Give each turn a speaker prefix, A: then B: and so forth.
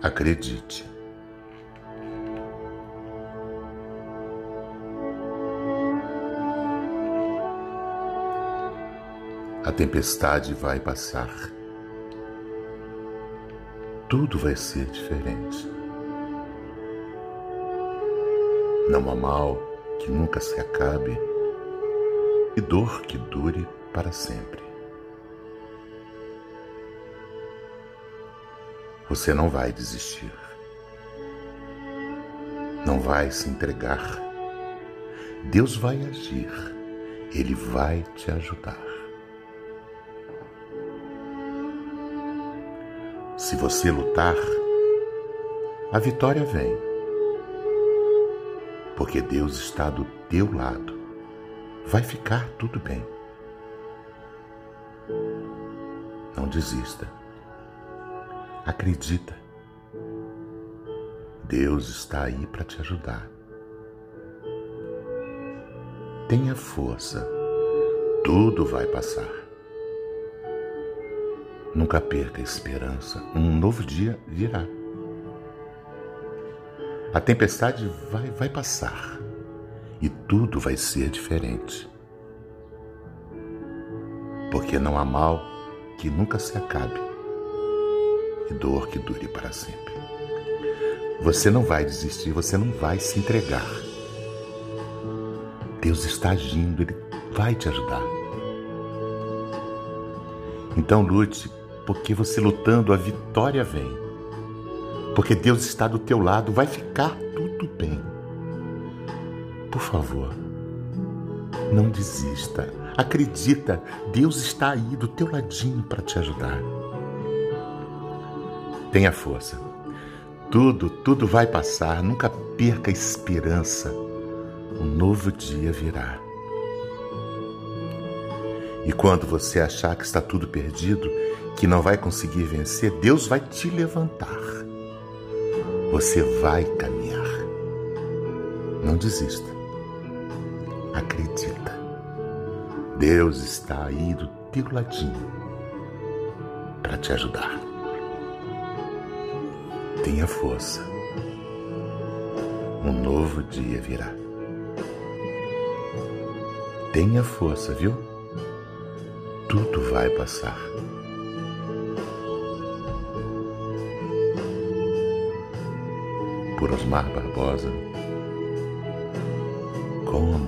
A: Acredite. A tempestade vai passar. Tudo vai ser diferente. Não há mal que nunca se acabe e dor que dure para sempre. Você não vai desistir. Não vai se entregar. Deus vai agir. Ele vai te ajudar. Se você lutar, a vitória vem. Porque Deus está do teu lado. Vai ficar tudo bem. Não desista. Acredita. Deus está aí para te ajudar. Tenha força. Tudo vai passar. Nunca perca a esperança. Um novo dia virá. A tempestade vai, vai passar e tudo vai ser diferente. Porque não há mal que nunca se acabe e dor que dure para sempre. Você não vai desistir, você não vai se entregar. Deus está agindo, Ele vai te ajudar. Então lute, porque você lutando, a vitória vem. Porque Deus está do teu lado, vai ficar tudo bem. Por favor, não desista. Acredita, Deus está aí do teu ladinho para te ajudar. Tenha força. Tudo, tudo vai passar. Nunca perca a esperança. Um novo dia virá. E quando você achar que está tudo perdido, que não vai conseguir vencer, Deus vai te levantar. Você vai caminhar. Não desista. Acredita. Deus está aí do teu ladinho para te ajudar. Tenha força. Um novo dia virá. Tenha força, viu? Tudo vai passar. Por Osmar Barbosa, com amor.